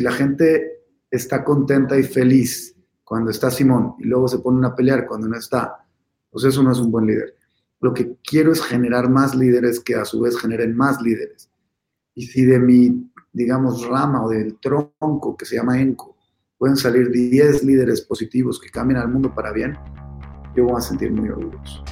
la gente está contenta y feliz cuando está Simón y luego se ponen a pelear cuando no está, pues eso no es un buen líder. Lo que quiero es generar más líderes que a su vez generen más líderes. Y si de mi, digamos, rama o del tronco que se llama ENCO pueden salir 10 líderes positivos que cambien al mundo para bien, yo voy a sentir muy orgulloso.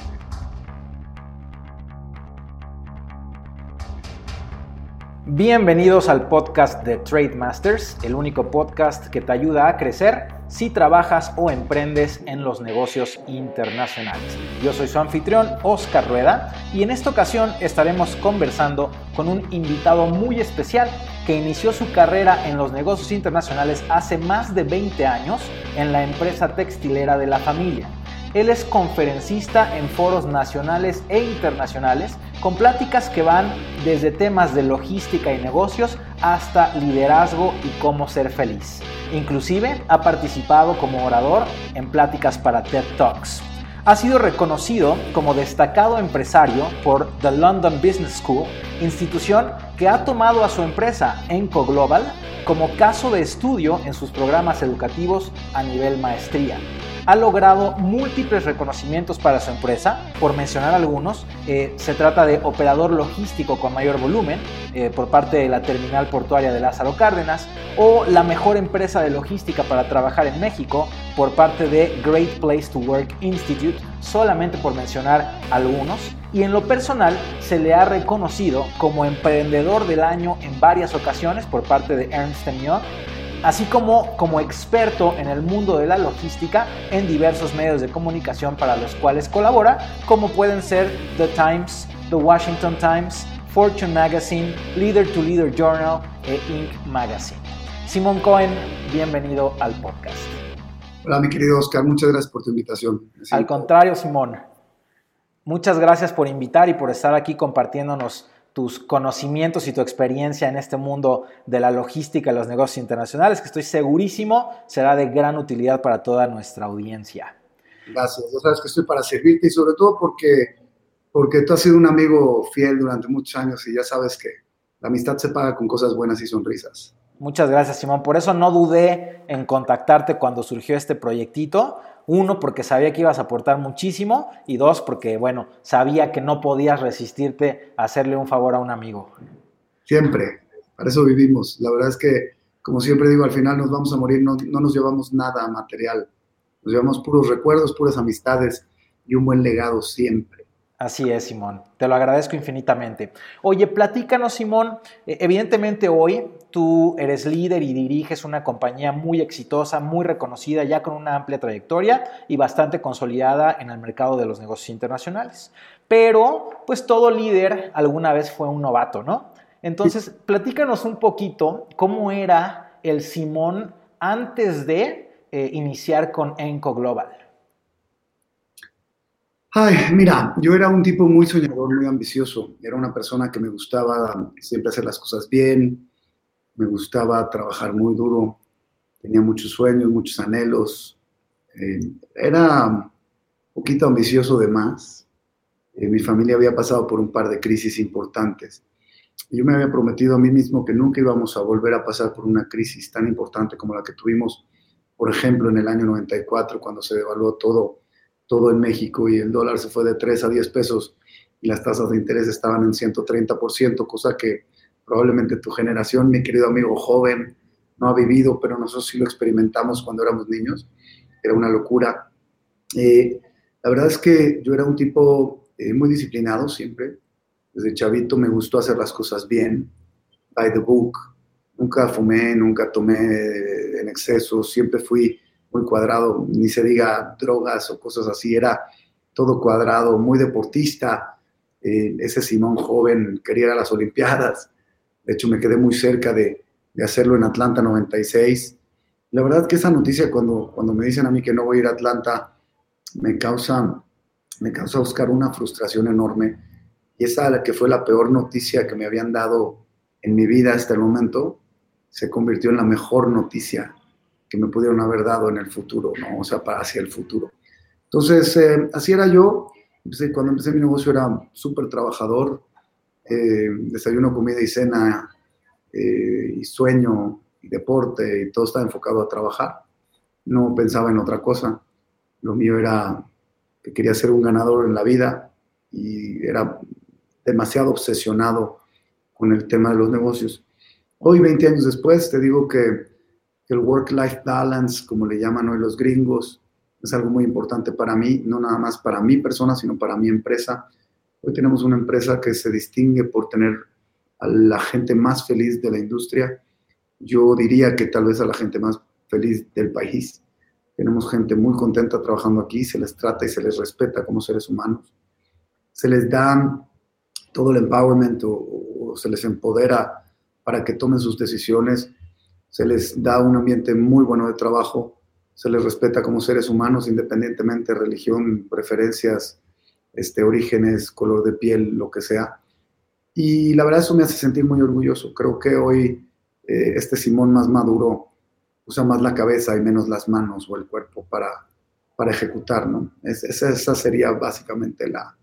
Bienvenidos al podcast de Trade Masters, el único podcast que te ayuda a crecer si trabajas o emprendes en los negocios internacionales. Yo soy su anfitrión, Oscar Rueda, y en esta ocasión estaremos conversando con un invitado muy especial que inició su carrera en los negocios internacionales hace más de 20 años en la empresa textilera de la familia. Él es conferencista en foros nacionales e internacionales con pláticas que van desde temas de logística y negocios hasta liderazgo y cómo ser feliz. Inclusive ha participado como orador en pláticas para TED Talks. Ha sido reconocido como destacado empresario por The London Business School, institución que ha tomado a su empresa Enco Global como caso de estudio en sus programas educativos a nivel maestría ha logrado múltiples reconocimientos para su empresa, por mencionar algunos. Eh, se trata de operador logístico con mayor volumen eh, por parte de la terminal portuaria de Lázaro Cárdenas o la mejor empresa de logística para trabajar en México por parte de Great Place to Work Institute, solamente por mencionar algunos. Y en lo personal se le ha reconocido como emprendedor del año en varias ocasiones por parte de Ernst Young así como como experto en el mundo de la logística en diversos medios de comunicación para los cuales colabora, como pueden ser The Times, The Washington Times, Fortune Magazine, Leader to Leader Journal e Inc. Magazine. Simón Cohen, bienvenido al podcast. Hola, mi querido Oscar, muchas gracias por tu invitación. Al contrario, Simón. Muchas gracias por invitar y por estar aquí compartiéndonos tus conocimientos y tu experiencia en este mundo de la logística y los negocios internacionales, que estoy segurísimo será de gran utilidad para toda nuestra audiencia. Gracias, ya sabes que estoy para servirte y sobre todo porque, porque tú has sido un amigo fiel durante muchos años y ya sabes que la amistad se paga con cosas buenas y sonrisas. Muchas gracias, Simón. Por eso no dudé en contactarte cuando surgió este proyectito, uno, porque sabía que ibas a aportar muchísimo y dos, porque, bueno, sabía que no podías resistirte a hacerle un favor a un amigo. Siempre, para eso vivimos. La verdad es que, como siempre digo, al final nos vamos a morir, no, no nos llevamos nada material, nos llevamos puros recuerdos, puras amistades y un buen legado siempre. Así es, Simón. Te lo agradezco infinitamente. Oye, platícanos, Simón. E, evidentemente hoy tú eres líder y diriges una compañía muy exitosa, muy reconocida, ya con una amplia trayectoria y bastante consolidada en el mercado de los negocios internacionales. Pero, pues todo líder alguna vez fue un novato, ¿no? Entonces, platícanos un poquito cómo era el Simón antes de eh, iniciar con Enco Global. Ay, mira, yo era un tipo muy soñador, muy ambicioso. Era una persona que me gustaba siempre hacer las cosas bien, me gustaba trabajar muy duro, tenía muchos sueños, muchos anhelos. Eh, era un poquito ambicioso de más. Eh, mi familia había pasado por un par de crisis importantes. yo me había prometido a mí mismo que nunca íbamos a volver a pasar por una crisis tan importante como la que tuvimos, por ejemplo, en el año 94, cuando se devaluó todo todo en México y el dólar se fue de 3 a 10 pesos y las tasas de interés estaban en 130%, cosa que probablemente tu generación, mi querido amigo joven, no ha vivido, pero nosotros sí lo experimentamos cuando éramos niños. Era una locura. Eh, la verdad es que yo era un tipo eh, muy disciplinado siempre. Desde chavito me gustó hacer las cosas bien, by the book. Nunca fumé, nunca tomé en exceso, siempre fui muy cuadrado, ni se diga drogas o cosas así, era todo cuadrado, muy deportista. Eh, ese Simón joven quería ir a las Olimpiadas. De hecho, me quedé muy cerca de, de, hacerlo en Atlanta 96. La verdad que esa noticia, cuando, cuando me dicen a mí que no voy a ir a Atlanta, me causa, me causa, buscar una frustración enorme. Y esa que fue la peor noticia que me habían dado en mi vida hasta el momento, se convirtió en la mejor noticia que me pudieron haber dado en el futuro, ¿no? O sea, para hacia el futuro. Entonces, eh, así era yo. cuando empecé mi negocio era súper trabajador, eh, desayuno, comida y cena, eh, y sueño, y deporte y todo estaba enfocado a trabajar. No pensaba en otra cosa. Lo mío era que quería ser un ganador en la vida y era demasiado obsesionado con el tema de los negocios. Hoy, 20 años después, te digo que, el work-life balance, como le llaman hoy los gringos, es algo muy importante para mí, no nada más para mi persona, sino para mi empresa. Hoy tenemos una empresa que se distingue por tener a la gente más feliz de la industria. Yo diría que tal vez a la gente más feliz del país. Tenemos gente muy contenta trabajando aquí, se les trata y se les respeta como seres humanos. Se les da todo el empowerment o, se les empodera para que tomen sus decisiones, se les da un ambiente muy bueno de trabajo, se les respeta como seres humanos independientemente de religión, preferencias, este, orígenes, color de piel, lo que sea. Y la verdad eso me hace sentir muy orgulloso. Creo que hoy eh, este Simón más maduro usa más la cabeza y menos las manos o el cuerpo para, para ejecutar, ¿no? esa, esa, sería básicamente la,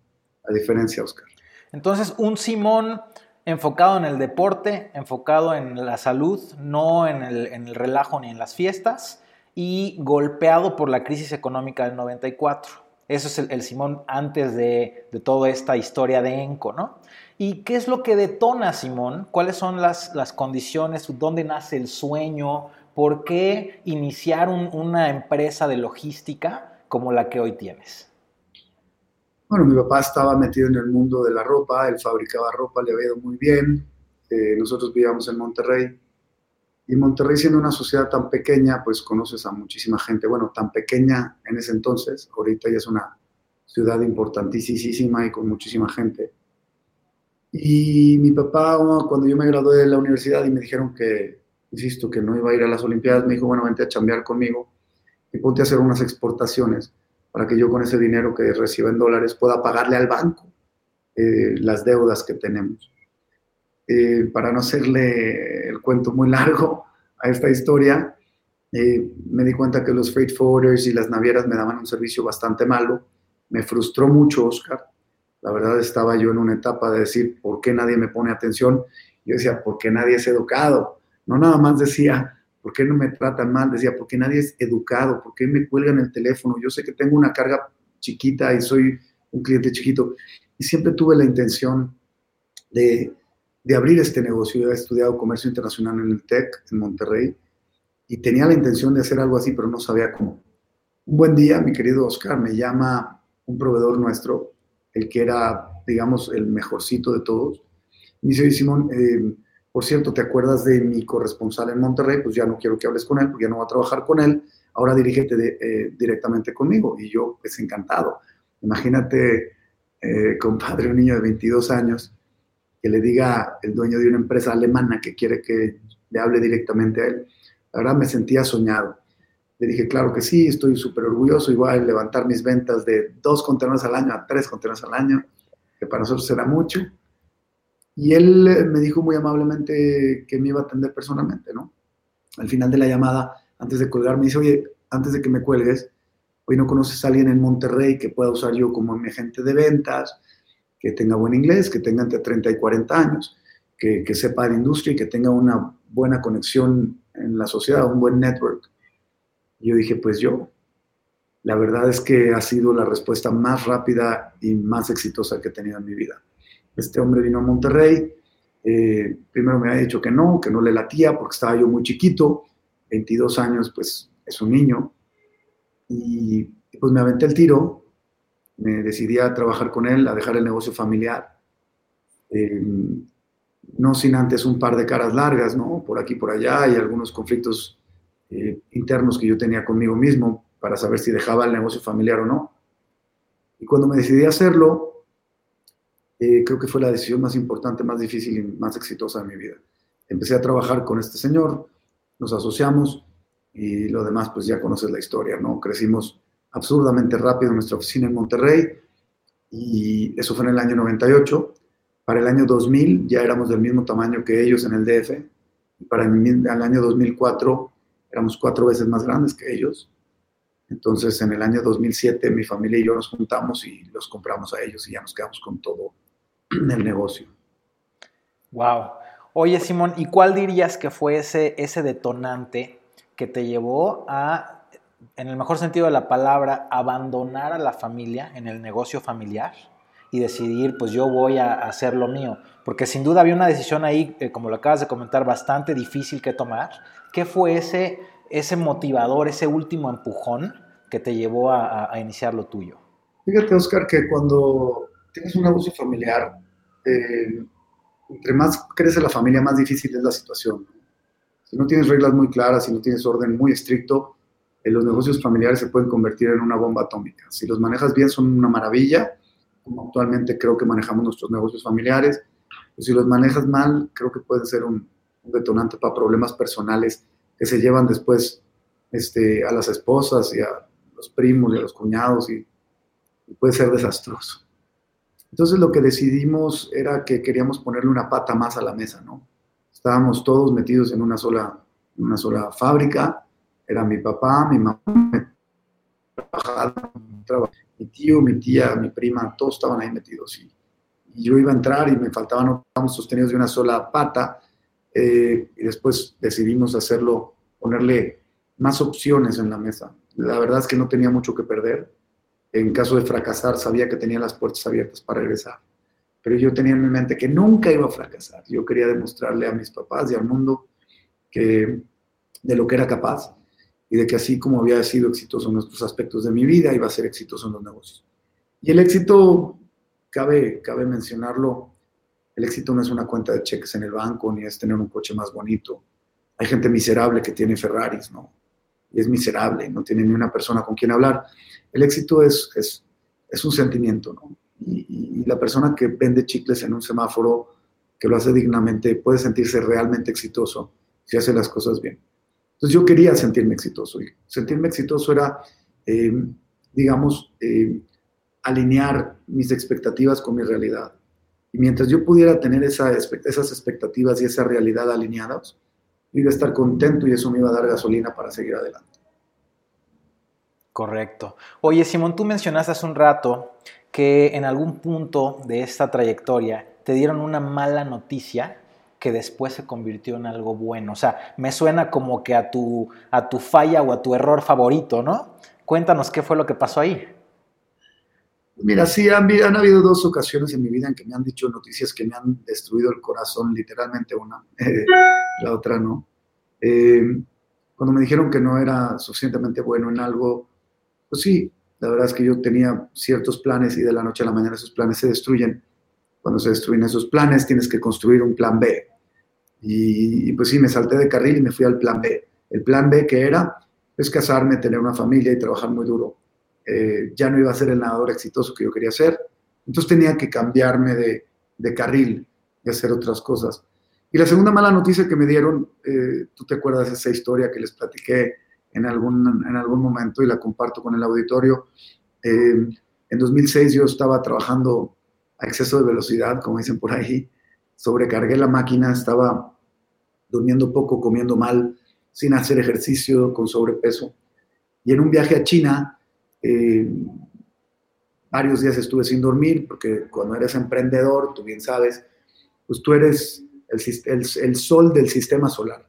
la diferencia, Oscar. Entonces, un Simón enfocado en el deporte, enfocado en la salud, no en el, relajo ni en las fiestas, y golpeado por la crisis económica del 94. Eso es el, Simón antes de, toda esta historia de Enco, ¿no? ¿Y qué es lo que detona Simón? ¿Cuáles son las, las condiciones? ¿Dónde nace el sueño? ¿Por qué iniciar una empresa de logística como la que hoy tienes? Bueno, mi papá estaba metido en el mundo de la ropa, él fabricaba ropa, le había ido muy bien. Eh, nosotros vivíamos en Monterrey. Y Monterrey, siendo una sociedad tan pequeña, pues conoces a muchísima gente. Bueno, tan pequeña en ese entonces, ahorita ya es una ciudad importantísima y con muchísima gente. Y mi papá, cuando yo me gradué de la universidad y me dijeron que, insisto, que no iba a ir a las Olimpiadas, me dijo, bueno, vente a chambear conmigo y ponte a hacer unas exportaciones para que yo con ese dinero que reciba en dólares pueda pagarle al banco eh, las deudas que tenemos. Eh, para no hacerle el cuento muy largo a esta historia, eh, me di cuenta que los freight forwarders y las navieras me daban un servicio bastante malo. Me frustró mucho, Oscar. La verdad estaba yo en una etapa de decir, ¿por qué nadie me pone atención? Yo decía, ¿por qué nadie es educado? No nada más decía, ¿Por qué no me tratan mal? Decía, ¿por qué nadie es educado? ¿Por qué me cuelgan el teléfono? Yo sé que tengo una carga chiquita y soy un cliente chiquito. Y siempre tuve la intención de, de abrir este negocio. Yo he estudiado comercio internacional en el TEC, en Monterrey, y tenía la intención de hacer algo así, pero no sabía cómo. Un buen día, mi querido Oscar, me llama un proveedor nuestro, el que era, digamos, el mejorcito de todos. Me dice, Simón, eh, por cierto, ¿te acuerdas de mi corresponsal en Monterrey? Pues ya no quiero que hables con él, porque ya no va a trabajar con él. Ahora dirígete eh, directamente conmigo. Y yo, pues encantado. Imagínate, eh, compadre, un niño de 22 años, que le diga el dueño de una empresa alemana que quiere que le hable directamente a él. La verdad me sentía soñado. Le dije, claro que sí, estoy súper orgulloso y voy a levantar mis ventas de dos contenedores al año a tres contenedores al año, que para nosotros será mucho. Y él eh, me dijo muy amablemente que me iba a atender personalmente, ¿no? Al final de la llamada, antes de colgar, me dice, oye, antes de que me cuelgues, hoy no conoces a alguien en Monterrey que pueda usar yo como mi agente de ventas, que tenga buen inglés, que tenga entre 30 y 40 años, que, que sepa de industria y que tenga una buena conexión en la sociedad, un buen network. Y yo dije, pues yo. La verdad es que ha sido la respuesta más rápida y más exitosa que he tenido en mi vida. Este hombre vino a Monterrey. Eh, primero me había dicho que no, que no le latía porque estaba yo muy chiquito, 22 años, pues es un niño. Y pues me aventé el tiro, me decidí a trabajar con él, a dejar el negocio familiar. Eh, no sin antes un par de caras largas, ¿no? Por aquí, por allá, y algunos conflictos eh, internos que yo tenía conmigo mismo para saber si dejaba el negocio familiar o no. Y cuando me decidí a hacerlo, eh, creo que fue la decisión más importante, más difícil y más exitosa de mi vida. Empecé a trabajar con este señor, nos asociamos y lo demás pues ya conoces la historia, ¿no? Crecimos absurdamente rápido en nuestra oficina en Monterrey y eso fue en el año 98. Para el año 2000 ya éramos del mismo tamaño que ellos en el DF y para el, el año 2004 éramos cuatro veces más grandes que ellos. Entonces, en el año 2007, mi familia y yo nos juntamos y los compramos a ellos y ya nos quedamos con todo el negocio. Wow. Oye, Simón, ¿y cuál dirías que fue ese, ese detonante que te llevó a, en el mejor sentido de la palabra, abandonar a la familia en el negocio familiar y decidir, pues yo voy a hacer lo mío? Porque sin duda había una decisión ahí, eh, como lo acabas de comentar, bastante difícil que tomar. ¿Qué fue ese, ese motivador, ese último empujón que te llevó a, a iniciar lo tuyo? Fíjate, Oscar, que cuando tienes un negocio familiar, eh, entre más crece la familia, más difícil es la situación. Si no tienes reglas muy claras, si no tienes orden muy estricto, eh, los negocios familiares se pueden convertir en una bomba atómica. Si los manejas bien, son una maravilla, como actualmente creo que manejamos nuestros negocios familiares. Pues si los manejas mal, creo que pueden ser un, detonante para problemas personales que se llevan después este, a las esposas y a los primos y a los cuñados y puede ser desastroso. Entonces lo que decidimos era que queríamos ponerle una pata más a la mesa, ¿no? Estábamos todos metidos en una sola, una sola fábrica, era mi papá, mi mamá, mi tío, mi tía, mi prima, todos estaban ahí metidos. Y, yo iba a entrar y me faltaban, estábamos sostenidos de una sola pata, eh, y después decidimos hacerlo, ponerle más opciones en la mesa. La verdad es que no tenía mucho que perder en caso de fracasar, sabía que tenía las puertas abiertas para regresar. Pero yo tenía en mi mente que nunca iba a fracasar. Yo quería demostrarle a mis papás y al mundo que, de lo que era capaz y de que así como había sido exitoso en nuestros aspectos de mi vida, iba a ser exitoso en los negocios. Y el éxito, cabe, cabe mencionarlo, el éxito no es una cuenta de cheques en el banco, ni es tener un coche más bonito. Hay gente miserable que tiene Ferraris, ¿no? Y es miserable, no tiene ni una persona con quien hablar el éxito es, es, es un sentimiento, ¿no? Y, la persona que vende chicles en un semáforo, que lo hace dignamente, puede sentirse realmente exitoso si hace las cosas bien. Entonces yo quería sentirme exitoso y sentirme exitoso era, eh, digamos, eh, alinear mis expectativas con mi realidad. Y mientras yo pudiera tener esa, esas expectativas y esa realidad alineadas, iba a estar contento y eso me iba a dar gasolina para seguir adelante. Correcto. Oye, Simón, tú mencionaste hace un rato que en algún punto de esta trayectoria te dieron una mala noticia que después se convirtió en algo bueno. O sea, me suena como que a tu, a tu falla o a tu error favorito, ¿no? Cuéntanos qué fue lo que pasó ahí. Mira, sí, han, han, habido dos ocasiones en mi vida en que me han dicho noticias que me han destruido el corazón, literalmente una, la otra no. Eh, cuando me dijeron que no era suficientemente bueno en algo, pues sí, la verdad es que yo tenía ciertos planes y de la noche a la mañana esos planes se destruyen. Cuando se destruyen esos planes tienes que construir un plan B. Y, pues sí, me salté de carril y me fui al plan B. El plan B que era es casarme, tener una familia y trabajar muy duro. Eh, ya no iba a ser el nadador exitoso que yo quería ser. Entonces tenía que cambiarme de, de carril y hacer otras cosas. Y la segunda mala noticia que me dieron, eh, tú te acuerdas esa historia que les platiqué en algún, en algún momento y la comparto con el auditorio. Eh, en 2006 yo estaba trabajando a exceso de velocidad, como dicen por ahí, sobrecargué la máquina, estaba durmiendo poco, comiendo mal, sin hacer ejercicio, con sobrepeso. Y en un viaje a China, eh, varios días estuve sin dormir, porque cuando eres emprendedor, tú bien sabes, pues tú eres el, sol del sistema solar.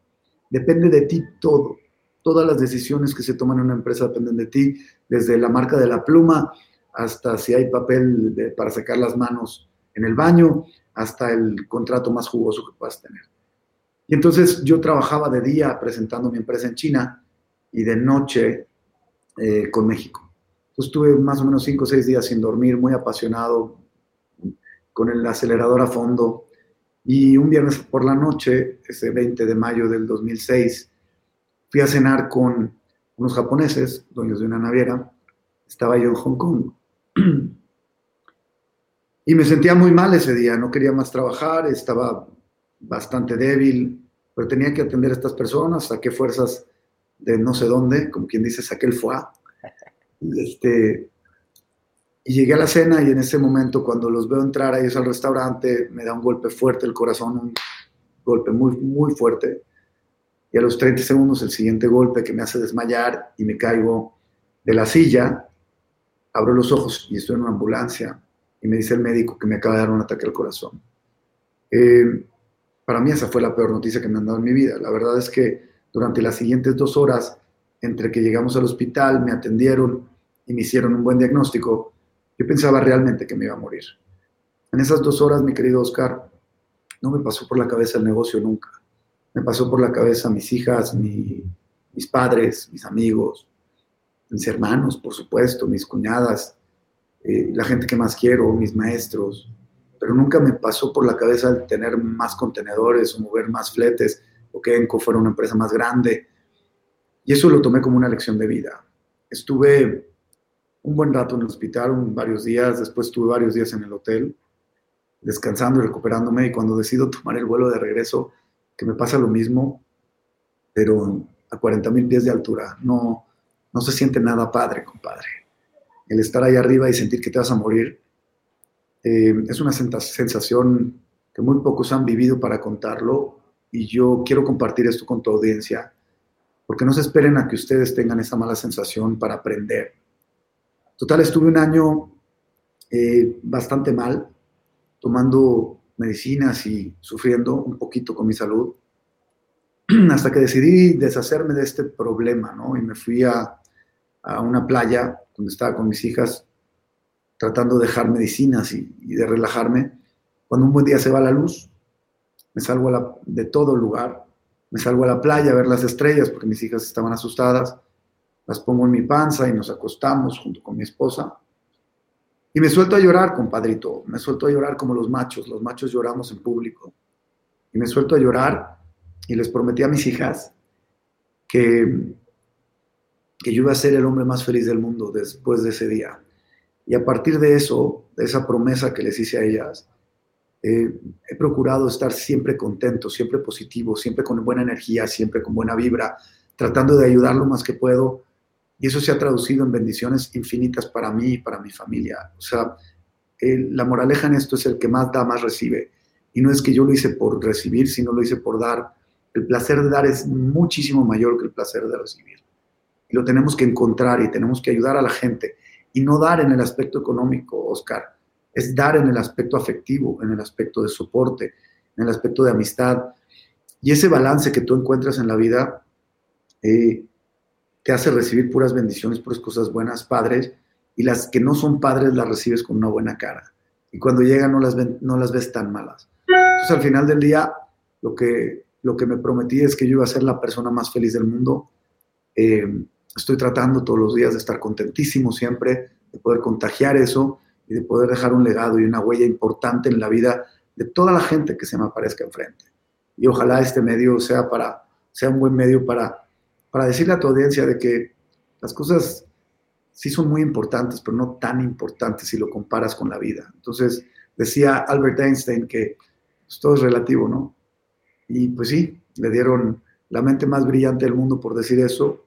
Depende de ti todo todas las decisiones que se toman en una empresa dependen de ti, desde la marca de la pluma hasta si hay papel para sacar las manos en el baño, hasta el contrato más jugoso que puedas tener. Y entonces yo trabajaba de día presentando mi empresa en China y de noche eh, con México. Entonces más o menos cinco o seis días sin dormir, muy apasionado, con el acelerador a fondo. Y un viernes por la noche, ese 20 de mayo del 2006, fui a cenar con unos japoneses, dueños de una naviera, estaba yo en Hong Kong. Y me sentía muy mal ese día, no quería más trabajar, estaba bastante débil, pero tenía que atender a estas personas, saqué fuerzas de no sé dónde, como quien dice, saqué el foie. Este, y llegué a la cena y en ese momento cuando los veo entrar a ellos al restaurante, me da un golpe fuerte el corazón, un golpe muy, muy fuerte y a los 30 segundos el siguiente golpe que me hace desmayar y me caigo de la silla, abro los ojos y estoy en una ambulancia y me dice el médico que me acaba de dar un ataque al corazón. Eh, para mí esa fue la peor noticia que me han dado en mi vida. La verdad es que durante las siguientes dos horas, entre que llegamos al hospital, me atendieron y me hicieron un buen diagnóstico, yo pensaba realmente que me iba a morir. En esas dos horas, mi querido Oscar, no me pasó por la cabeza el negocio nunca. Me pasó por la cabeza mis hijas, mis padres, mis amigos, mis hermanos, por supuesto, mis cuñadas, eh, la gente que más quiero, mis maestros, pero nunca me pasó por la cabeza el tener más contenedores o mover más fletes o que Enco fuera una empresa más grande. Y eso lo tomé como una lección de vida. Estuve un buen rato en el hospital, varios días, después estuve varios días en el hotel, descansando y recuperándome, y cuando decido tomar el vuelo de regreso, que me pasa lo mismo, pero a 40 mil pies de altura, no, no se siente nada padre, compadre. El estar ahí arriba y sentir que te vas a morir eh, es una sensación que muy pocos han vivido para contarlo y yo quiero compartir esto con tu audiencia, porque no se esperen a que ustedes tengan esa mala sensación para aprender. Total, estuve un año eh, bastante mal, tomando medicinas y sufriendo un poquito con mi salud, hasta que decidí deshacerme de este problema, ¿no? Y me fui a, a una playa donde estaba con mis hijas tratando de dejar medicinas y, de relajarme. Cuando un buen día se va la luz, me salgo de todo lugar, me salgo a la playa a ver las estrellas porque mis hijas estaban asustadas, las pongo en mi panza y nos acostamos junto con mi esposa. Y me suelto a llorar, compadrito, me suelto a llorar como los machos, los machos lloramos en público. Y me suelto a llorar y les prometí a mis hijas que, que yo iba a ser el hombre más feliz del mundo después de ese día. Y a partir de eso, de esa promesa que les hice a ellas, eh, he procurado estar siempre contento, siempre positivo, siempre con buena energía, siempre con buena vibra, tratando de ayudar lo más que puedo. Y eso se ha traducido en bendiciones infinitas para mí y para mi familia. O sea, la moraleja en esto es el que más da, más recibe. Y no es que yo lo hice por recibir, sino lo hice por dar. El placer de dar es muchísimo mayor que el placer de recibir. Y lo tenemos que encontrar y tenemos que ayudar a la gente y no dar en el aspecto económico, Oscar, es dar en el aspecto afectivo, en el aspecto de soporte, en el aspecto de amistad. Y ese balance que tú encuentras en la vida eh, te hace recibir puras bendiciones, puras cosas buenas, padres, y las que no son padres las recibes con una buena cara. Y cuando llegan no las, no las ves tan malas. Entonces al final del día, lo que, lo que me prometí es que yo iba a ser la persona más feliz del mundo. Eh, estoy tratando todos los días de estar contentísimo siempre, de poder contagiar eso y de poder dejar un legado y una huella importante en la vida de toda la gente que se me aparezca enfrente. Y ojalá este medio sea, para, sea un buen medio para, para decirle a tu audiencia de que las cosas sí son muy importantes, pero no tan importantes si lo comparas con la vida. Entonces, decía Albert Einstein que pues, todo es relativo, ¿no? Y pues sí, le dieron la mente más brillante del mundo por decir eso,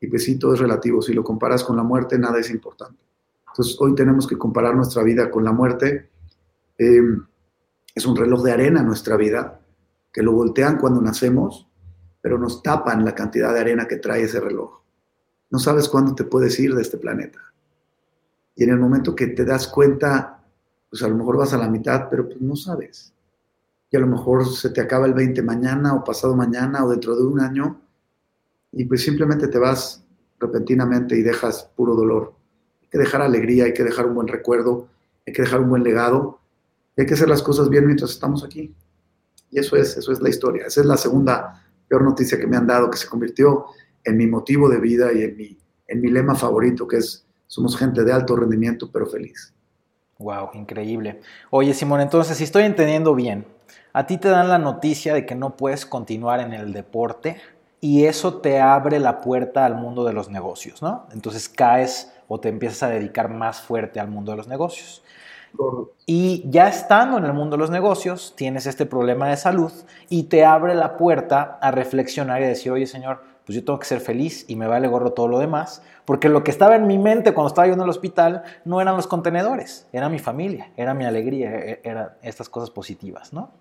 y pues sí, todo es relativo. Si lo comparas con la muerte, nada es importante. Entonces, hoy tenemos que comparar nuestra vida con la muerte. Em, es un reloj de arena nuestra vida, que lo voltean cuando nacemos, pero nos tapan la cantidad de arena que trae ese reloj. No sabes cuándo te puedes ir de este planeta. Y en el momento que te das cuenta, pues a lo mejor vas a la mitad, pero pues no sabes. Y a lo mejor se te acaba el 20 mañana o pasado mañana o dentro de un año y pues simplemente te vas repentinamente y dejas puro dolor. Hay que dejar alegría, hay que dejar un buen recuerdo, hay que dejar un buen legado, hay que hacer las cosas bien mientras estamos aquí. Y eso es, eso es la historia. Esa es la segunda peor noticia que me han dado, que se convirtió en mi motivo de vida y en mi, en mi lema favorito, que es somos gente de alto rendimiento, pero feliz. Wow, increíble. Oye, Simón, entonces, si estoy entendiendo bien, a ti te dan la noticia de que no puedes continuar en el deporte y eso te abre la puerta al mundo de los negocios, ¿no? Entonces caes o te empiezas a dedicar más fuerte al mundo de los negocios. Y ya estando en el mundo de los negocios, tienes este problema de salud y te abre la puerta a reflexionar y decir, oye Señor, pues yo tengo que ser feliz y me vale gorro todo lo demás, porque lo que estaba en mi mente cuando estaba yo en el hospital no eran los contenedores, era mi familia, era mi alegría, e-, eran estas cosas positivas, ¿no?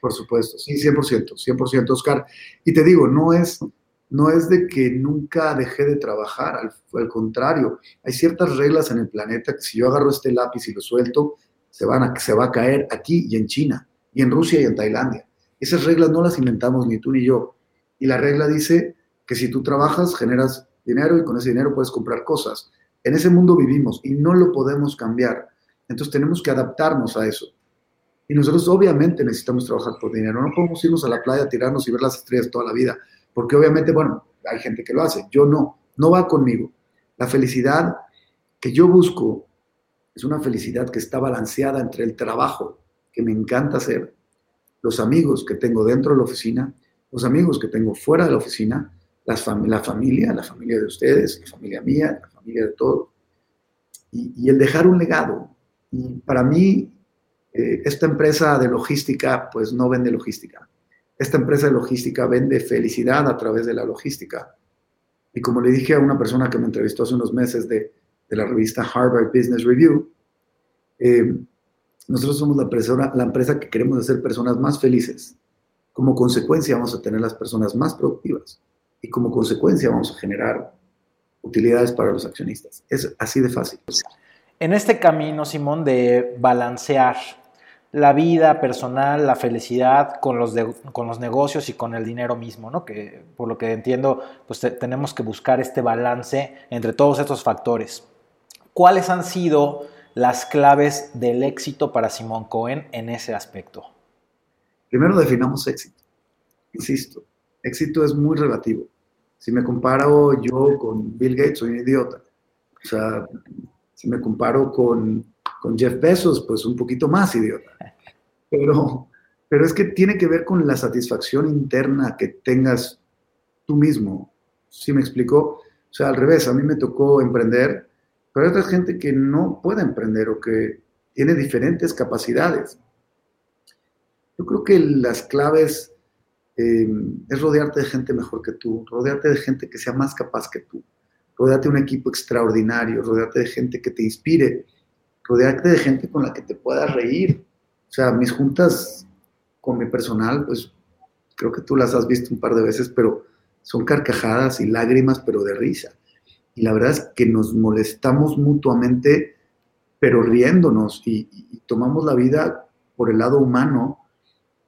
Por supuesto, sí, 100%, 100%, Oscar. Y te digo, no es, no es de que nunca dejé de trabajar, al, contrario, hay ciertas reglas en el planeta que si yo agarro este lápiz y lo suelto, se, van a, se va a caer aquí y en China, y en Rusia y en Tailandia. Esas reglas no las inventamos ni tú ni yo. Y la regla dice que si tú trabajas, generas dinero y con ese dinero puedes comprar cosas. En ese mundo vivimos y no lo podemos cambiar. Entonces tenemos que adaptarnos a eso. Y nosotros obviamente necesitamos trabajar por dinero. No podemos irnos a la playa, tirarnos y ver las estrellas toda la vida. Porque obviamente, bueno, hay gente que lo hace. Yo no. No va conmigo. La felicidad que yo busco es una felicidad que está balanceada entre el trabajo que me encanta hacer, los amigos que tengo dentro de la oficina, los amigos que tengo fuera de la oficina, la familia, la familia de ustedes, la familia mía, la familia de todos, y, el dejar un legado. Y para mí, eh, esta empresa de logística, pues no vende logística. Esta empresa de logística vende felicidad a través de la logística. Y como le dije a una persona que me entrevistó hace unos meses de, de la revista Harvard Business Review, eh, nosotros somos la, persona, la empresa que queremos hacer personas más felices. Como consecuencia vamos a tener las personas más productivas y como consecuencia vamos a generar utilidades para los accionistas. Es así de fácil. En este camino, Simón, de balancear la vida personal, la felicidad con los, con los negocios y con el dinero mismo, ¿no? Que por lo que entiendo, pues tenemos que buscar este balance entre todos estos factores. ¿Cuáles han sido las claves del éxito para Simón Cohen en ese aspecto? Primero definamos éxito. Insisto, éxito es muy relativo. Si me comparo yo con Bill Gates, soy un idiota. O sea, si me comparo con, con Jeff Bezos, pues un poquito más idiota. Pero, pero es que tiene que ver con la satisfacción interna que tengas tú mismo. ¿Sí me explico? O sea, al revés, a mí me tocó emprender pero hay otra gente que no puede emprender o que tiene diferentes capacidades. Yo creo que las claves eh, es rodearte de gente mejor que tú, rodearte de gente que sea más capaz que tú, rodearte de un equipo extraordinario, rodearte de gente que te inspire, rodearte de gente con la que te puedas reír. O sea, mis juntas con mi personal, pues creo que tú las has visto un par de veces, pero son carcajadas y lágrimas, pero de risa y la verdad es que nos molestamos mutuamente, pero riéndonos y, tomamos la vida por el lado humano,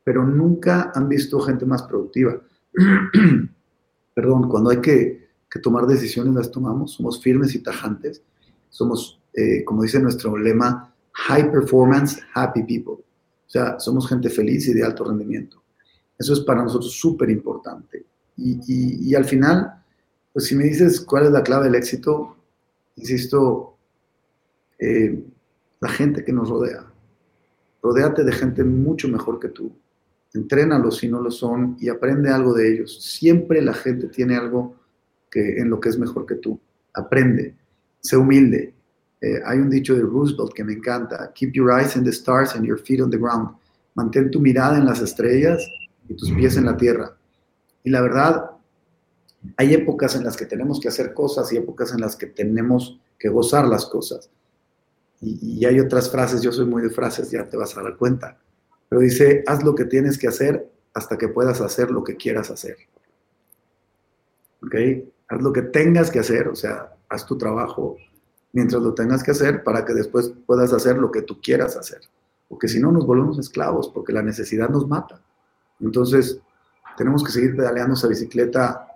pero nunca han visto gente más productiva. Perdón, cuando hay que, tomar decisiones las tomamos, somos firmes y tajantes, somos, eh, como dice nuestro lema, high performance, happy people. O sea, somos gente feliz y de alto rendimiento. Eso es para nosotros súper importante. y, al final, pues si me dices cuál es la clave del éxito, insisto, eh, la gente que nos rodea. Rodéate de gente mucho mejor que tú. Entrénalos si no lo son y aprende algo de ellos. Siempre la gente tiene algo que, en lo que es mejor que tú. Aprende, sé humilde. Eh, hay un dicho de Roosevelt que me encanta. Keep your eyes in the stars and your feet on the ground. Mantén tu mirada en las estrellas y tus pies en la tierra. Y la verdad, hay épocas en las que tenemos que hacer cosas y épocas en las que tenemos que gozar las cosas. Y, hay otras frases, yo soy muy de frases, ya te vas a dar cuenta. Pero dice, haz lo que tienes que hacer hasta que puedas hacer lo que quieras hacer. ¿Ok? Haz lo que tengas que hacer, o sea, haz tu trabajo mientras lo tengas que hacer para que después puedas hacer lo que tú quieras hacer. Porque si no, nos volvemos esclavos, porque la necesidad nos mata. Entonces, tenemos que seguir pedaleando esa bicicleta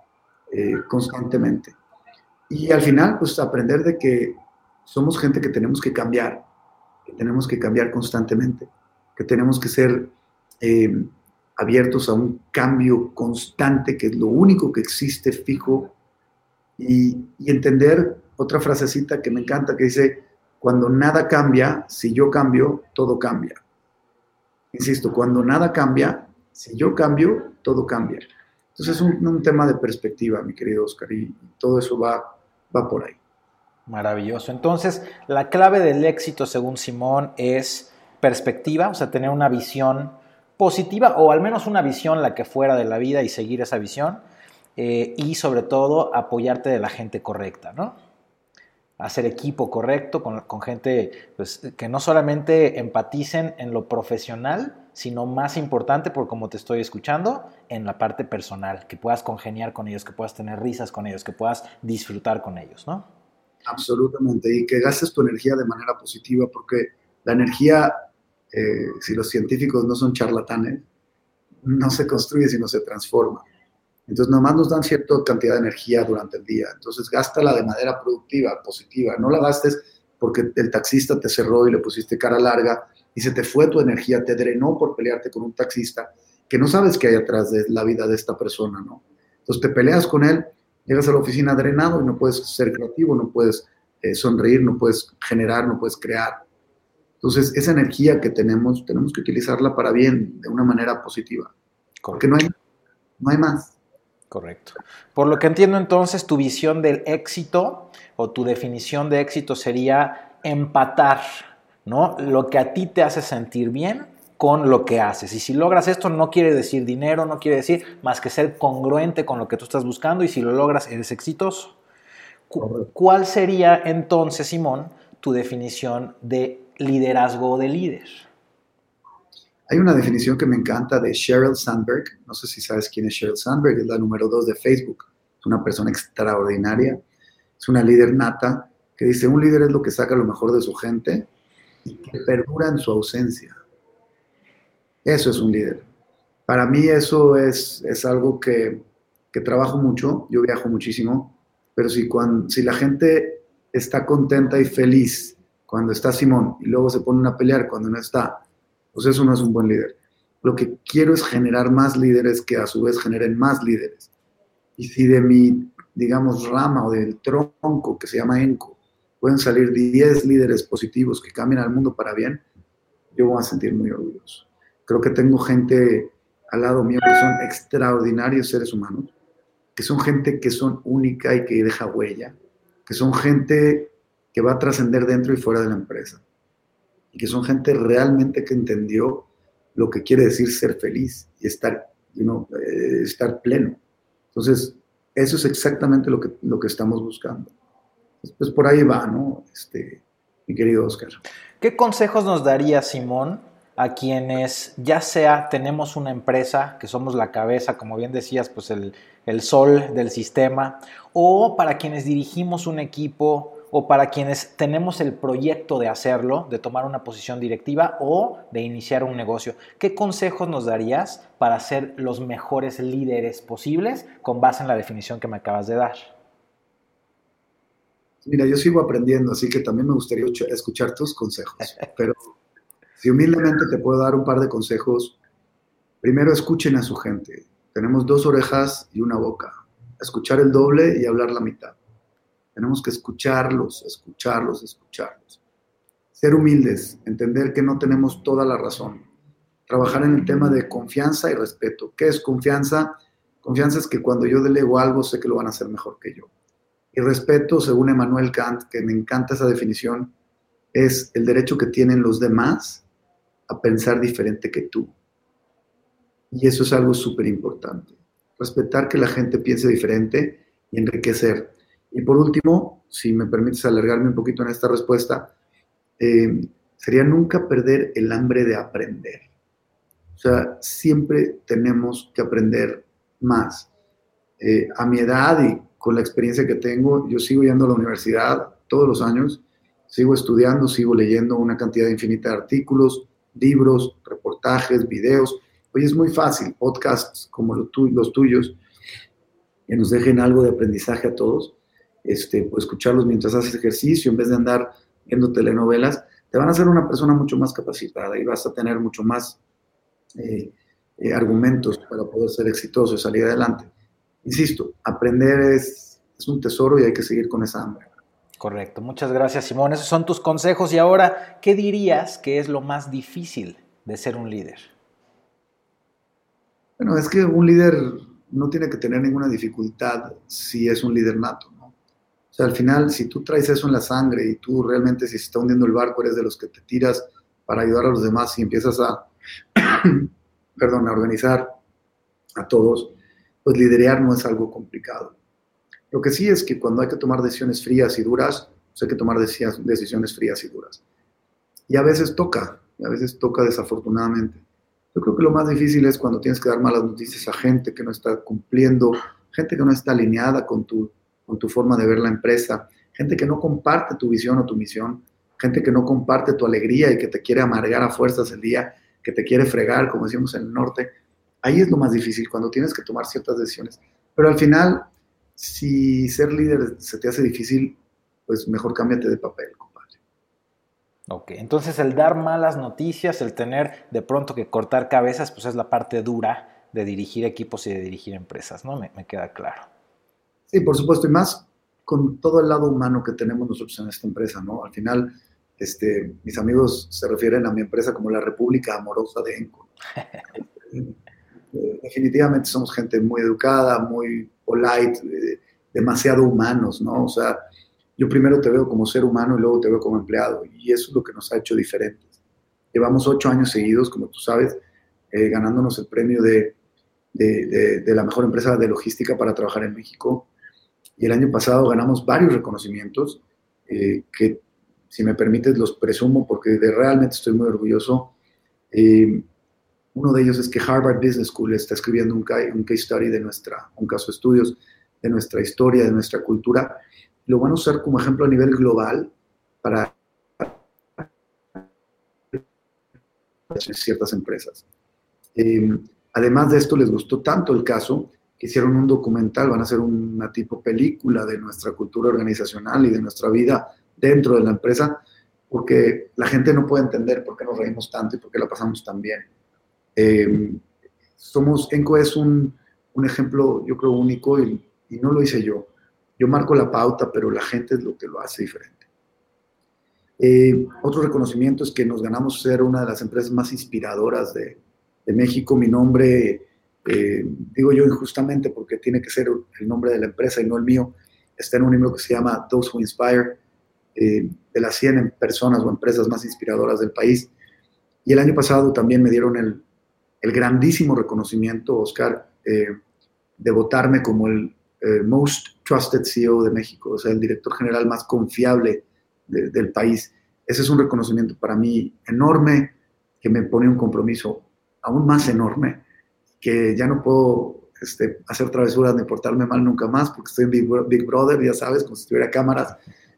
eh, constantemente. Y al final, pues aprender de que somos gente que tenemos que cambiar, que tenemos que cambiar constantemente, que tenemos que ser eh, abiertos a un cambio constante, que es lo único que existe fijo, y, y entender otra frasecita que me encanta, que dice, cuando nada cambia, si yo cambio, todo cambia. Insisto, cuando nada cambia, si yo cambio, todo cambia. Entonces es un, tema de perspectiva, mi querido Oscar, y todo eso va, va por ahí. Maravilloso. Entonces, la clave del éxito, según Simón, es perspectiva, o sea, tener una visión positiva o al menos una visión la que fuera de la vida y seguir esa visión. Eh, y sobre todo apoyarte de la gente correcta, ¿no? Hacer equipo correcto con, con gente pues, que no solamente empaticen en lo profesional, sino más importante, por como te estoy escuchando, en la parte personal, que puedas congeniar con ellos, que puedas tener risas con ellos, que puedas disfrutar con ellos, ¿no? Absolutamente, y que gastes tu energía de manera positiva, porque la energía, eh, si los científicos no son charlatanes, no se construye, sino se transforma. Entonces, nomás nos dan cierta cantidad de energía durante el día. Entonces, gástala de manera productiva, positiva. No la gastes porque el taxista te cerró y le pusiste cara larga y se te fue tu energía, te drenó por pelearte con un taxista que no sabes qué hay atrás de la vida de esta persona, ¿no? Entonces, te peleas con él, llegas a la oficina drenado y no puedes ser creativo, no puedes eh, sonreír, no puedes generar, no puedes crear. Entonces, esa energía que tenemos, tenemos que utilizarla para bien, de una manera positiva. Porque no hay, no hay más. Correcto. Por lo que entiendo entonces, tu visión del éxito o tu definición de éxito sería empatar, ¿no? Lo que a ti te hace sentir bien con lo que haces. Y si logras esto, no quiere decir dinero, no quiere decir más que ser congruente con lo que tú estás buscando y si lo logras, eres exitoso. ¿Cuál sería entonces, Simón, tu definición de liderazgo de líder? Hay una definición que me encanta de Sheryl Sandberg. No sé si sabes quién es Sheryl Sandberg, es la número dos de Facebook. Es una persona extraordinaria, es una líder nata que dice, un líder es lo que saca lo mejor de su gente y que perdura en su ausencia. Eso es un líder. Para mí eso es, es algo que, que trabajo mucho, yo viajo muchísimo, pero si, cuando, si la gente está contenta y feliz cuando está Simón y luego se ponen a pelear cuando no está, pues eso no es un buen líder. Lo que quiero es generar más líderes que a su vez generen más líderes. Y si de mi, digamos, rama o del tronco que se llama ENCO pueden salir 10 líderes positivos que cambien al mundo para bien, yo voy a sentir muy orgulloso. Creo que tengo gente al lado mío que son extraordinarios seres humanos, que son gente que son única y que deja huella, que son gente que va a trascender dentro y fuera de la empresa, y que son gente realmente que entendió lo que quiere decir ser feliz y estar, eh, estar pleno. Entonces, eso es exactamente lo que, lo que estamos buscando. Pues por ahí va, ¿no? Este, mi querido Oscar. ¿Qué consejos nos daría Simón a quienes ya sea tenemos una empresa, que somos la cabeza, como bien decías, pues el, el sol del sistema, o para quienes dirigimos un equipo, o para quienes tenemos el proyecto de hacerlo, de tomar una posición directiva o de iniciar un negocio. ¿Qué consejos nos darías para ser los mejores líderes posibles con base en la definición que me acabas de dar? Mira, yo sigo aprendiendo, así que también me gustaría escuchar tus consejos, pero si humildemente te puedo dar un par de consejos, primero escuchen a su gente. Tenemos dos orejas y una boca. Escuchar el doble y hablar la mitad. Tenemos que escucharlos, escucharlos, escucharlos. Ser humildes, entender que no tenemos toda la razón. Trabajar en el tema de confianza y respeto. ¿Qué es confianza? Confianza es que cuando yo delego algo sé que lo van a hacer mejor que yo. Y respeto, según Emmanuel Kant, que me encanta esa definición, es el derecho que tienen los demás a pensar diferente que tú. Y eso es algo súper importante. Respetar que la gente piense diferente y enriquecer. Y por último, si me permites alargarme un poquito en esta respuesta, eh, sería nunca perder el hambre de aprender. O sea, siempre tenemos que aprender más. Eh, a mi edad y con la experiencia que tengo, yo sigo yendo a la universidad todos los años, sigo estudiando, sigo leyendo una cantidad infinita de artículos, libros, reportajes, videos. Hoy es muy fácil, podcasts como los, tuyos, que nos dejen algo de aprendizaje a todos, este, escucharlos mientras haces ejercicio, en vez de andar viendo telenovelas, te van a hacer una persona mucho más capacitada y vas a tener mucho más eh, eh, argumentos para poder ser exitoso y salir adelante. Insisto, aprender es, es un tesoro y hay que seguir con esa hambre. Correcto, muchas gracias Simón. Esos son tus consejos y ahora, ¿qué dirías que es lo más difícil de ser un líder? Bueno, es que un líder no tiene que tener ninguna dificultad si es un líder nato. O sea, al final, si tú traes eso en la sangre y tú realmente si se está hundiendo el barco eres de los que te tiras para ayudar a los demás y empiezas a, perdón, a organizar a todos, pues liderar no es algo complicado. Lo que sí es que cuando hay que tomar decisiones frías y duras, pues hay que tomar decisiones frías y duras. Y a veces toca, y a veces toca desafortunadamente. Yo creo que lo más difícil es cuando tienes que dar malas noticias a gente que no está cumpliendo, gente que no está alineada con tu, con tu forma de ver la empresa, gente que no comparte tu visión o tu misión, gente que no comparte tu alegría y que te quiere amargar a fuerzas el día, que te quiere fregar, como decimos en el norte. ahí es lo más difícil, cuando tienes que tomar ciertas decisiones. Pero al final, si ser líder se te hace difícil, pues mejor cámbiate de papel, compadre. Ok, entonces el dar malas noticias, el tener de pronto que cortar cabezas, pues es la parte dura de dirigir equipos y de dirigir empresas, ¿no? Me, me queda claro. Sí, por supuesto, y más con todo el lado humano que tenemos nosotros en esta empresa, ¿no? Al final, este, mis amigos se refieren a mi empresa como la República Amorosa de Enco. Eh, definitivamente somos gente muy educada, muy polite, eh, demasiado humanos, ¿no? O sea, yo primero te veo como ser humano y luego te veo como empleado, y eso es lo que nos ha hecho diferentes. Llevamos ocho años seguidos, como tú sabes, eh, ganándonos el premio de, de, de, la mejor empresa de logística para trabajar en México, y el año pasado ganamos varios reconocimientos que, si me permites, los presumo porque de, realmente estoy muy orgulloso. Uno de ellos es que Harvard Business School está escribiendo un, case study de nuestra, un caso de estudios de nuestra historia, de nuestra cultura. Lo van a usar como ejemplo a nivel global para ciertas empresas. Em, además de esto, les gustó tanto el caso hicieron un documental, van a hacer una tipo película de nuestra cultura organizacional y de nuestra vida dentro de la empresa, porque la gente no puede entender por qué nos reímos tanto y por qué la pasamos tan bien. Eh, somos, Enco es un, un, ejemplo, yo creo, único y, no lo hice yo. Yo marco la pauta, pero la gente es lo que lo hace diferente. Eh, otro reconocimiento es que nos ganamos ser una de las empresas más inspiradoras de, de México. Mi nombre, eh, digo yo injustamente porque tiene que ser el nombre de la empresa y no el mío, está en un libro que se llama Those Who Inspire, eh, de las 100 personas o empresas más inspiradoras del país. Y el año pasado también me dieron el, el grandísimo reconocimiento, Oscar, eh, de votarme como el eh, Most Trusted CEO de México, o sea, el director general más confiable del país. Ese es un reconocimiento para mí enorme, que me pone un compromiso aún más enorme, que ya no puedo este, hacer travesuras ni portarme mal nunca más, porque estoy en Big, Brother, ya sabes, como si tuviera cámaras,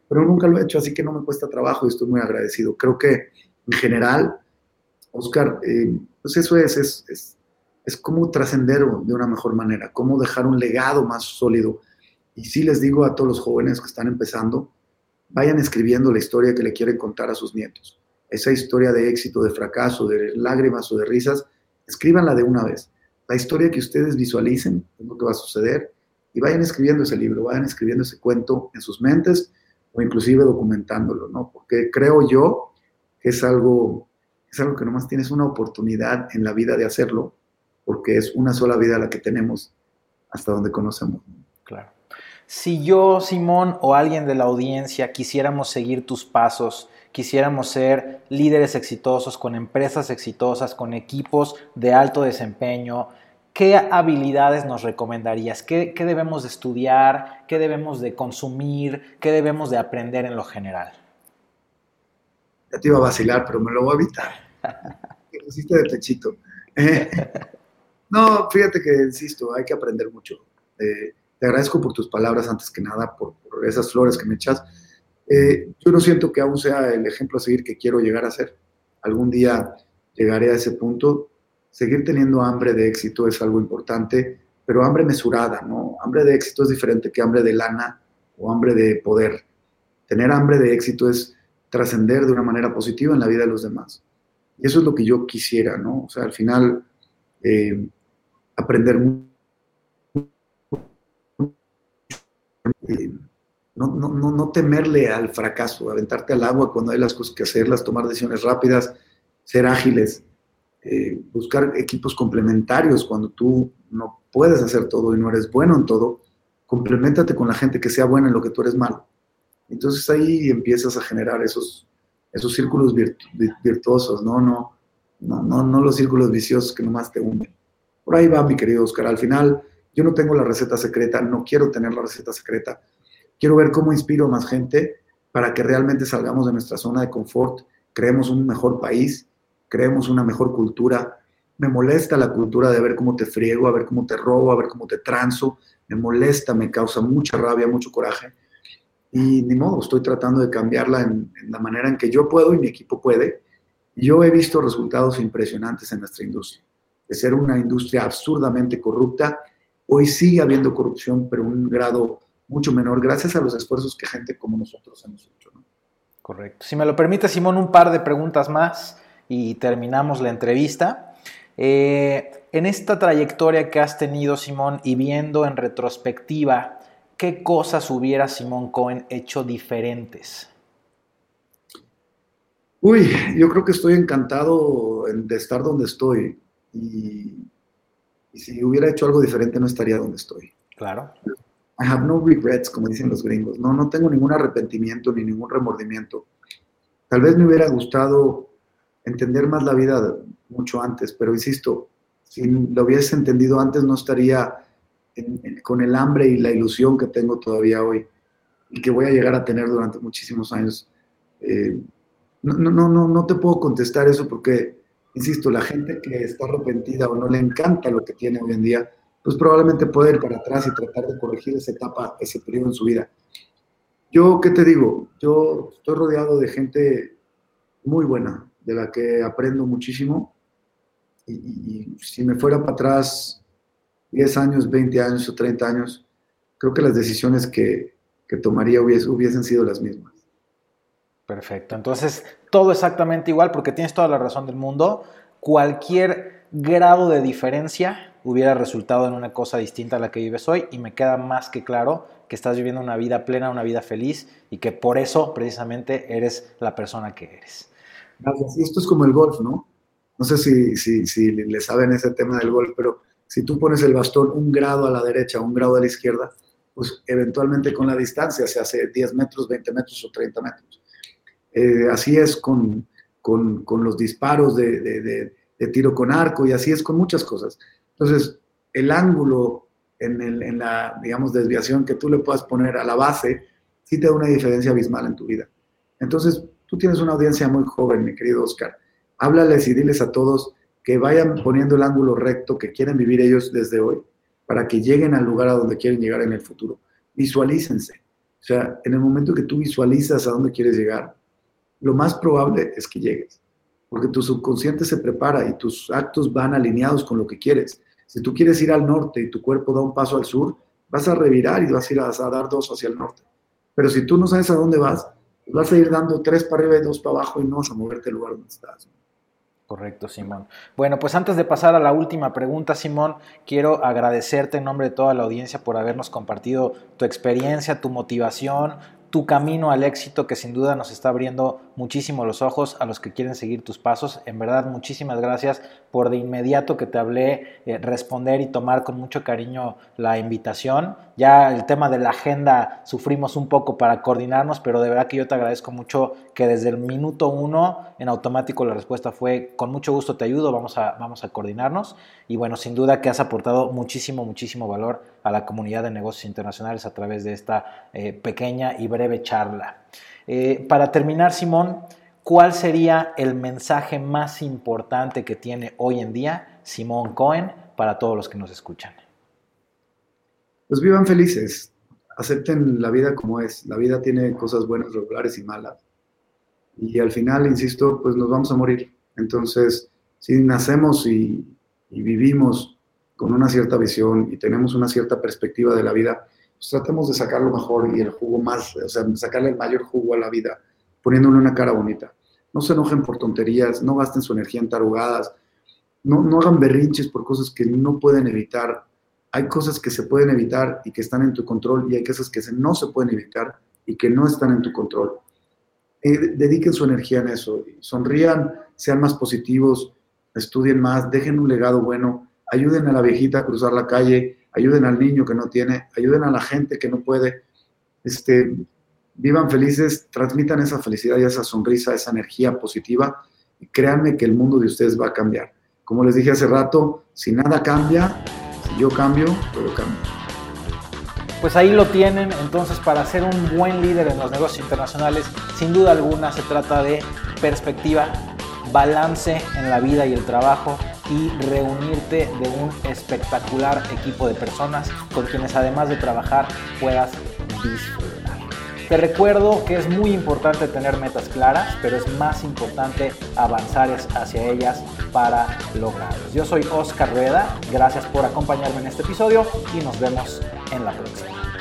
pero nunca lo he hecho, así que no me cuesta trabajo y estoy muy agradecido. Creo que en general, Oscar, eh, pues eso es, es, es, es cómo trascender de una mejor manera, cómo dejar un legado más sólido. Y sí les digo a todos los jóvenes que están empezando, vayan escribiendo la historia que le quieren contar a sus nietos. Esa historia de éxito, de fracaso, de lágrimas o de risas, escríbanla de una vez. La historia que ustedes visualicen es lo que va a suceder y vayan escribiendo ese libro, vayan escribiendo ese cuento en sus mentes o inclusive documentándolo, ¿no? Porque creo yo que es algo es algo que nomás tienes una oportunidad en la vida de hacerlo, porque es una sola vida la que tenemos hasta donde conocemos. Claro. Si yo, Simón, o alguien de la audiencia quisiéramos seguir tus pasos, quisiéramos ser líderes exitosos, con empresas exitosas, con equipos de alto desempeño, ¿qué habilidades nos recomendarías? ¿Qué, ¿Qué, debemos de estudiar? ¿Qué debemos de consumir? ¿Qué debemos de aprender en lo general? Ya te iba a vacilar, pero me lo voy a evitar. Te pusiste de pechito. no, fíjate que, insisto, hay que aprender mucho. Eh, te agradezco por tus palabras antes que nada, por, esas flores que me echas. Eh, yo no siento que aún sea el ejemplo a seguir que quiero llegar a ser. Algún día llegaré a ese punto. Seguir teniendo hambre de éxito es algo importante, pero hambre mesurada, ¿no? Hambre de éxito es diferente que hambre de lana o hambre de poder. Tener hambre de éxito es trascender de una manera positiva en la vida de los demás. Y eso es lo que yo quisiera, ¿no? O sea, al final, eh, aprender eh, no, no, no, temerle al fracaso, aventarte al agua cuando hay las cosas que hacerlas, tomar decisiones rápidas, ser ágiles, eh, buscar equipos complementarios cuando tú no puedes hacer todo y no eres bueno en todo, complementate con la gente que sea buena en lo que tú eres malo. Entonces ahí empiezas a generar esos, esos círculos virtuosos, ¿no? No, no, no, no los círculos viciosos que nomás te hunden. Por ahí va, mi querido Oscar. Al final, yo no tengo la receta secreta, no quiero tener la receta secreta. Quiero ver cómo inspiro a más gente para que realmente salgamos de nuestra zona de confort, creemos un mejor país, creemos una mejor cultura. Me molesta la cultura de ver cómo te friego, a ver cómo te robo, a ver cómo te transo. Me molesta, me causa mucha rabia, mucho coraje y ni modo, estoy tratando de cambiarla en, la manera en que yo puedo y mi equipo puede. Yo he visto resultados impresionantes en nuestra industria. de ser una industria absurdamente corrupta. Hoy sigue habiendo corrupción, pero un grado mucho menor, gracias a los esfuerzos que gente como nosotros hemos hecho. Correcto. Si me lo permite, Simón, un par de preguntas más y terminamos la entrevista. Eh, en esta trayectoria que has tenido, Simón, y viendo en retrospectiva, ¿qué cosas hubiera Simón Cohen hecho diferentes? Uy, yo creo que estoy encantado de estar donde estoy. Y, y, si hubiera hecho algo diferente, no estaría donde estoy. Claro. I have no regrets, como dicen los gringos. No, no tengo ningún arrepentimiento ni ningún remordimiento. Tal vez me hubiera gustado entender más la vida mucho antes, pero insisto, si lo hubiese entendido antes no estaría con el hambre y la ilusión que tengo todavía hoy y que voy a llegar a tener durante muchísimos años. Eh, no, no, no, no te puedo contestar eso porque, insisto, la gente que está arrepentida o no le encanta lo que tiene hoy en día, pues probablemente puede ir para atrás y tratar de corregir esa etapa, ese periodo en su vida. Yo, ¿qué te digo? Yo estoy rodeado de gente muy buena, de la que aprendo muchísimo. Y, si me fuera para atrás 10 años, 20 años o 30 años, creo que las decisiones que, que tomaría hubiesen sido las mismas. Perfecto. Entonces, todo exactamente igual, porque tienes toda la razón del mundo. Cualquier grado de diferencia hubiera resultado en una cosa distinta a la que vives hoy y me queda más que claro que estás viviendo una vida plena, una vida feliz y que por eso precisamente eres la persona que eres. Gracias. Esto es como el golf, ¿no? No sé si, si, si le saben ese tema del golf, pero si tú pones el bastón un grado a la derecha, un grado a la izquierda, pues eventualmente con la distancia se hace 10 metros, 20 metros o 30 metros. Eh, así es con, con, con los disparos de, tiro con arco y así es con muchas cosas. Entonces, el ángulo en, el, en, la, digamos, desviación que tú le puedas poner a la base, sí te da una diferencia abismal en tu vida. Entonces, tú tienes una audiencia muy joven, mi querido Oscar. Háblales y diles a todos que vayan poniendo el ángulo recto que quieren vivir ellos desde hoy para que lleguen al lugar a donde quieren llegar en el futuro. Visualícense. O sea, en el momento que tú visualizas a dónde quieres llegar, lo más probable es que llegues, porque tu subconsciente se prepara y tus actos van alineados con lo que quieres. Si tú quieres ir al norte y tu cuerpo da un paso al sur, vas a revirar y vas a ir a, dar dos hacia el norte. Pero si tú no sabes a dónde vas, vas a ir dando tres para arriba y dos para abajo y no vas a moverte del lugar donde estás. Correcto, Simón. Bueno, pues antes de pasar a la última pregunta, Simón, quiero agradecerte en nombre de toda la audiencia por habernos compartido tu experiencia, tu motivación, tu camino al éxito que sin duda nos está abriendo muchísimo los ojos a los que quieren seguir tus pasos. En verdad, muchísimas gracias por de inmediato que te hablé, eh, responder y tomar con mucho cariño la invitación. Ya el tema de la agenda sufrimos un poco para coordinarnos, pero de verdad que yo te agradezco mucho que desde el minuto uno en automático la respuesta fue con mucho gusto te ayudo, vamos a, vamos a coordinarnos. Y bueno, sin duda que has aportado muchísimo, muchísimo valor a la comunidad de negocios internacionales a través de esta eh, pequeña y breve charla. Eh, para terminar, Simón, ¿cuál sería el mensaje más importante que tiene hoy en día Simón Cohen para todos los que nos escuchan? Pues vivan felices, acepten la vida como es. La vida tiene cosas buenas, regulares y malas. Y al final, insisto, pues nos vamos a morir. Entonces, si nacemos y vivimos con una cierta visión y tenemos una cierta perspectiva de la vida, pues tratemos de sacar lo mejor y el jugo más, o sea, sacarle el mayor jugo a la vida, poniéndole una cara bonita. No se enojen por tonterías, no gasten su energía en tarugadas, no, no hagan berrinches por cosas que no pueden evitar. Hay cosas que se pueden evitar y que están en tu control y hay cosas que no se pueden evitar y que no están en tu control. Eh, dediquen su energía en eso, sonrían, sean más positivos, estudien más, dejen un legado bueno ayuden a la viejita a cruzar la calle, ayuden al niño que no tiene, ayuden a la gente que no puede, este, vivan felices, transmitan esa felicidad y esa sonrisa, esa energía positiva y créanme que el mundo de ustedes va a cambiar. Como les dije hace rato, si nada cambia, si yo cambio, todo cambia. Pues ahí lo tienen, entonces para ser un buen líder en los negocios internacionales, sin duda alguna se trata de perspectiva, balance en la vida y el trabajo, y reunirte de un espectacular equipo de personas con quienes además de trabajar puedas disfrutar. Te recuerdo que es muy importante tener metas claras, pero es más importante avanzar hacia ellas para lograrlas. Yo soy Oscar Rueda, gracias por acompañarme en este episodio y nos vemos en la próxima.